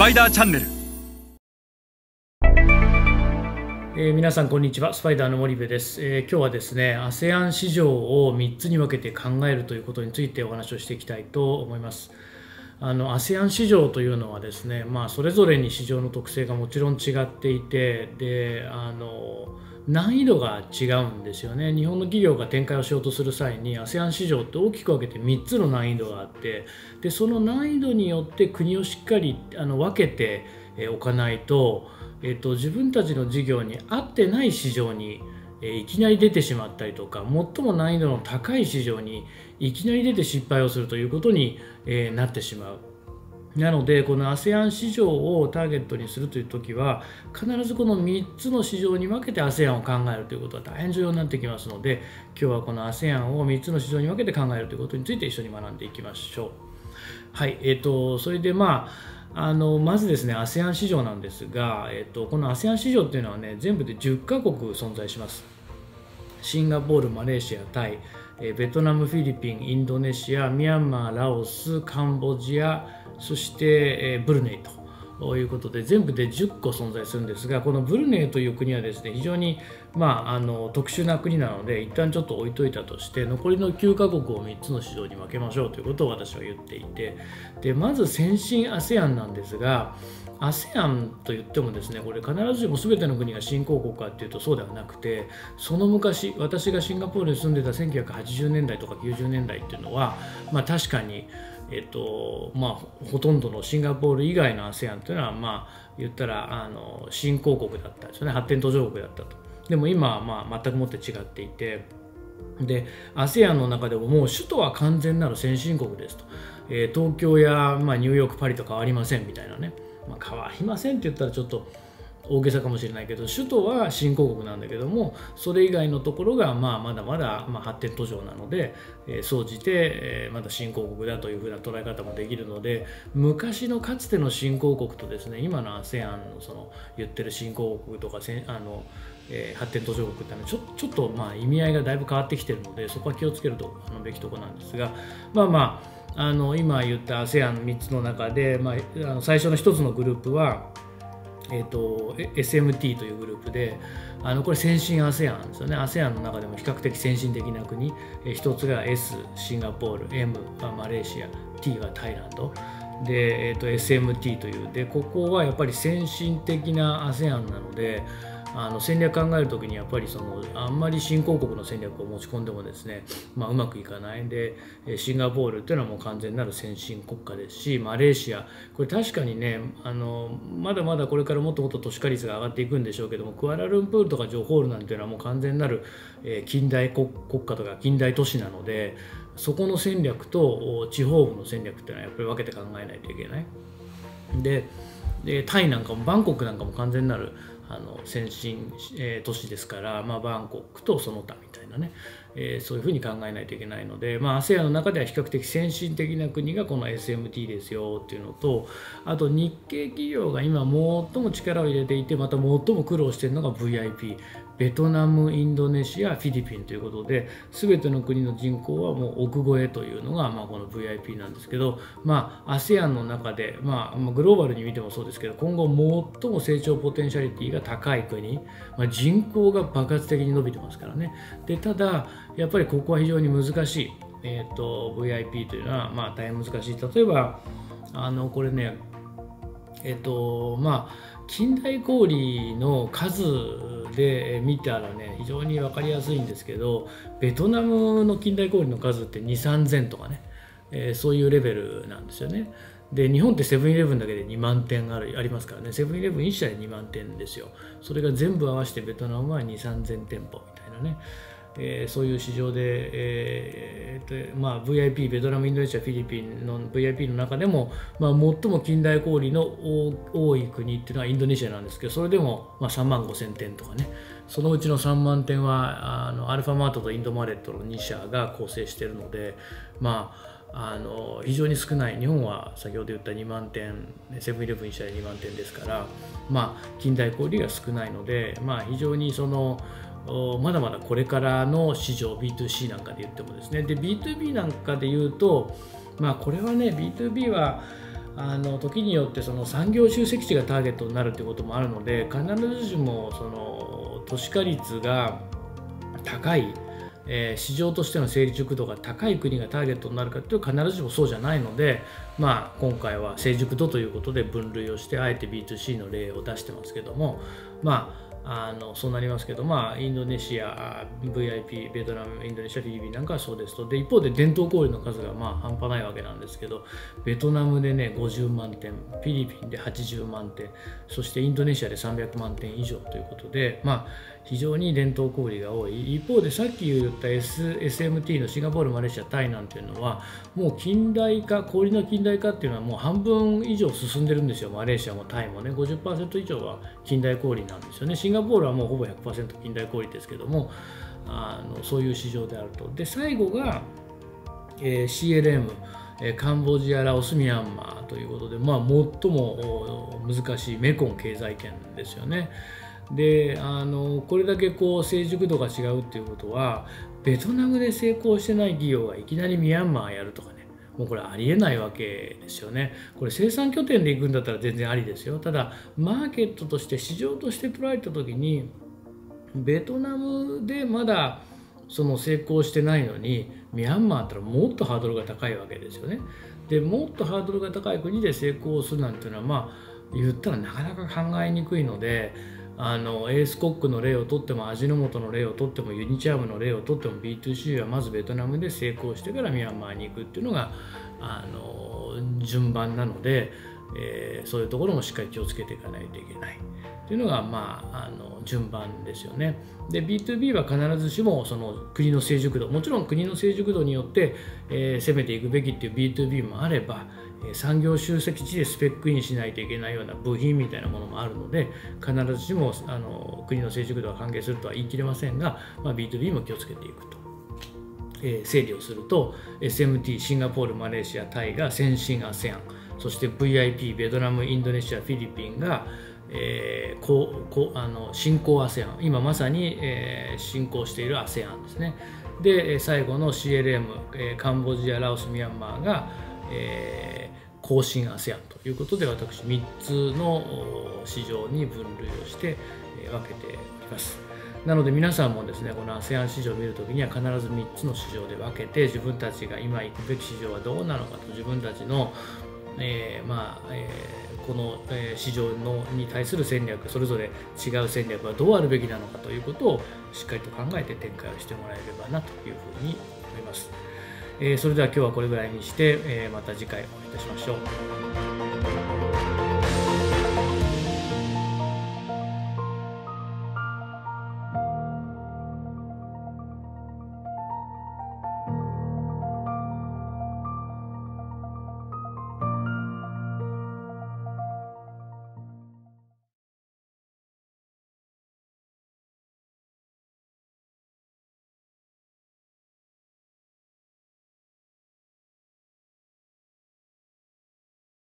パイダーチャンネル。えー皆さんこんにちは。スパイダーの森部です、えー今日はですね ASEAN 市場を3つに分けて考えるということについてお話をしていきたいと思います。あの ASEAN 市場というのはですね、まあ、それぞれに市場の特性がもちろん違っていてであの難易度が違うんですよね日本の企業が展開をしようとする際に ASEAN 市場って大きく分けて3つの難易度があってでその難易度によって国をしっかりあの分けておかないと,、えっと自分たちの事業に合ってない市場にいきなり出てしまったりとか最も難易度の高い市場にいきなり出て失敗をするということに、なってしまう。なので、この ASEAN 市場をターゲットにするというときは、必ずこの3つの市場に分けて ASEAN を考えるということは大変重要になってきますので、今日はこの ASEAN を3つの市場に分けて考えるということについて一緒に学んでいきましょう。はい、えー、とそれで、まあ、あのまずですね ASEAN 市場なんですが、えー、とこの ASEAN 市場っていうのはね全部で10カ国存在します。シンガポール、マレーシア、タイ、えベトナム、フィリピン、インドネシア、ミャンマー、ラオス、カンボジア、そして、えブルネイと。いうことで全部で10個存在するんですがこのブルネイという国はですね非常に、まあ、あの特殊な国なので一旦ちょっと置いといたとして残りの9カ国を3つの市場に分けましょうということを私は言っていてでまず先進 ASEAN なんですが ASEAN と言ってもですねこれ必ずしも全ての国が新興国かっていうとそうではなくてその昔私がシンガポールに住んでた1980年代とか90年代っていうのは、まあ、確かにえっとまあ、ほとんどのシンガポール以外の ASEAN というのは、まあ、言ったらあの新興国だったんですよね。発展途上国だったと。でも今は、まあ、全くもって違っていてで ASEAN の中でももう首都は完全なる先進国ですと、え東京や、まあ、ニューヨークパリと変わりませんみたいなね、まあ、変わりませんって言ったらちょっと大げさかもしれないけど首都は新興国なんだけどもそれ以外のところがまあまだまだまあ発展途上なのでえー総じてえーまだ新興国だというふうな捉え方もできるので昔のかつての新興国とですね今の ASEAN のその言ってる新興国とかせあのえー発展途上国ってのはちょちょっとまあ意味合いがだいぶ変わってきてるのでそこは気をつけるとあのべきところなんですがまあまああの今言った ASEAN3 つの中で、まあ、あの最初の1つのグループはえー、とえ SMT というグループであのこれ先進 ASEAN ですよね。ASEAN の中でも比較的先進的な国。え一つが S シンガポール M はマレーシア T はタイランド。で、えー、と SMT という。でここはやっぱり先進的な ASEAN なのであの戦略考えるときにやっぱりそのあんまり新興国の戦略を持ち込んでもですね、まあ、うまくいかないでシンガポールっていうのはもう完全なる先進国家ですしマレーシアこれ確かにねあのまだまだこれからもっともっと都市化率が上がっていくんでしょうけどもクアラルンプールとかジョホールなんていうのはもう完全なるえ近代国国家とか近代都市なのでそこの戦略と地方部の戦略っていうのはやっぱり分けて考えないといけない。でタイなんかもバンコクなんかも完全なるあの先進、えー都市ですから、まあ、バンコクとその他みたいなね、えーそういうふうに考えないといけないので、まあ、ASEAN の中では比較的先進的な国がこの SMT ですよっていうのとあと日系企業が今最も力を入れていてまた最も苦労しているのが VIP ベトナム、インドネシア、フィリピンということで、全ての国の人口はもう億超えというのが、まあ、この VIP なんですけど、まあ、ASEAN の中で、まあ、グローバルに見てもそうですけど、今後最も成長ポテンシャリティが高い国、まあ、人口が爆発的に伸びてますからね。でただ、やっぱりここは非常に難しい。えー、と VIP というのは、まあ、大変難しい。例えば、あのこれね、えっとまあ、近代氷の数で見たらね非常に分かりやすいんですけどベトナムの近代氷の数って2 3 0 0 0とかね、えーそういうレベルなんですよね。で日本ってセブンイレブンだけで2万店あるありますからね。セブンイレブン1社で2万店ですよ。それが全部合わせてベトナムは2 3 0 0 0店舗みたいなね。えーそういう市場で、えーえまあ、VIP、ベトナム、インドネシア、フィリピンの VIP の中でも、まあ、最も近代小売の多い国っていうのはインドネシアなんですけど、それでも、まあ、3万5千店とかね、そのうちの3万店はあのアルファマートとインドマレットの2社が構成しているので、まあ、あの非常に少ない。日本は先ほど言った2万点セブンイレブン1社で2万点ですから、まあ、近代小売が少ないので、まあ、非常にそのまだまだこれからの市場 B2C なんかで言ってもですね。で B2B なんかで言うと、まあ、これはね B2B はあの時によってその産業集積地がターゲットになるということもあるので必ずしもその都市化率が高い、えー、市場としての成熟度が高い国がターゲットになるかというと必ずしもそうじゃないので、まあ、今回は成熟度ということで分類をしてあえて B2C の例を出してますけどもまああのそうなりますけど、まあ、インドネシア、VIP、ベトナム、インドネシア、フィリピンなんかはそうですと、で一方で伝統小売の数がまあ半端ないわけなんですけど、ベトナムでね50万点、フィリピンで80万点、そしてインドネシアで300万点以上ということで、まあ、非常に伝統小売が多い、一方でさっき言った、S、SMT のシンガポール、マレーシア、タイなんていうのは、もう近代化、小売の近代化っていうのはもう半分以上進んでるんですよ、マレーシアもタイもね、50%以上は近代小売なんですよね。シンガポールはもうほぼ100%近代小売ですけどもあのそういう市場であるとで最後が、えー、CLM カンボジア、ラオス、ミャンマーということで、まあ、最も難しいメコン経済圏ですよね。であのこれだけこう成熟度が違うっていうことはベトナムで成功してない企業がいきなりミャンマーやるとかねもうこれありえないわけですよね。これ生産拠点で行くんだったら全然ありですよ。ただマーケットとして市場として捉えた時にベトナムでまだその成功してないのにミャンマーったらもっとハードルが高いわけですよね。でもっとハードルが高い国で成功するなんていうのはまあ言ったらなかなか考えにくいのであのエースコックの例をとっても味の素の例をとってもユニチャームの例をとっても B2C はまずベトナムで成功してからミャンマーに行くっていうのがあの順番なので、えー、そういうところもしっかり気をつけていかないといけないというのが、まあ、あの順番ですよね。で B2B は必ずしもその国の成熟度もちろん国の成熟度によって、えー、攻めていくべきっていう B2B もあれば産業集積地でスペックインしないといけないような部品みたいなものもあるので必ずしもあの国の成熟度は関係するとは言い切れませんが、まあ、B2B も気をつけていくと、えー、整理をすると SMT シンガポールマレーシアタイが先進 ASEAN そして VIP ベトナムインドネシアフィリピンがえー、こうこうあの新興 ASEAN 今まさに、えー、進行している ASEAN ですね。で最後の CLM、えー、カンボジアラオスミャンマーが、えー、更新 ASEAN ということで私3つの市場に分類をして、分けております。なので皆さんもですねこの ASEAN 市場を見るときには必ず3つの市場で分けて自分たちが今行くべき市場はどうなのかと自分たちの、えー、まあ、えー、この、え市場のに対する戦略それぞれ違う戦略はどうあるべきなのかということをしっかりと考えて展開をしてもらえればなというふうに思います。えそれでは今日はこれぐらいにして、えまた次回お会いいたしましょう。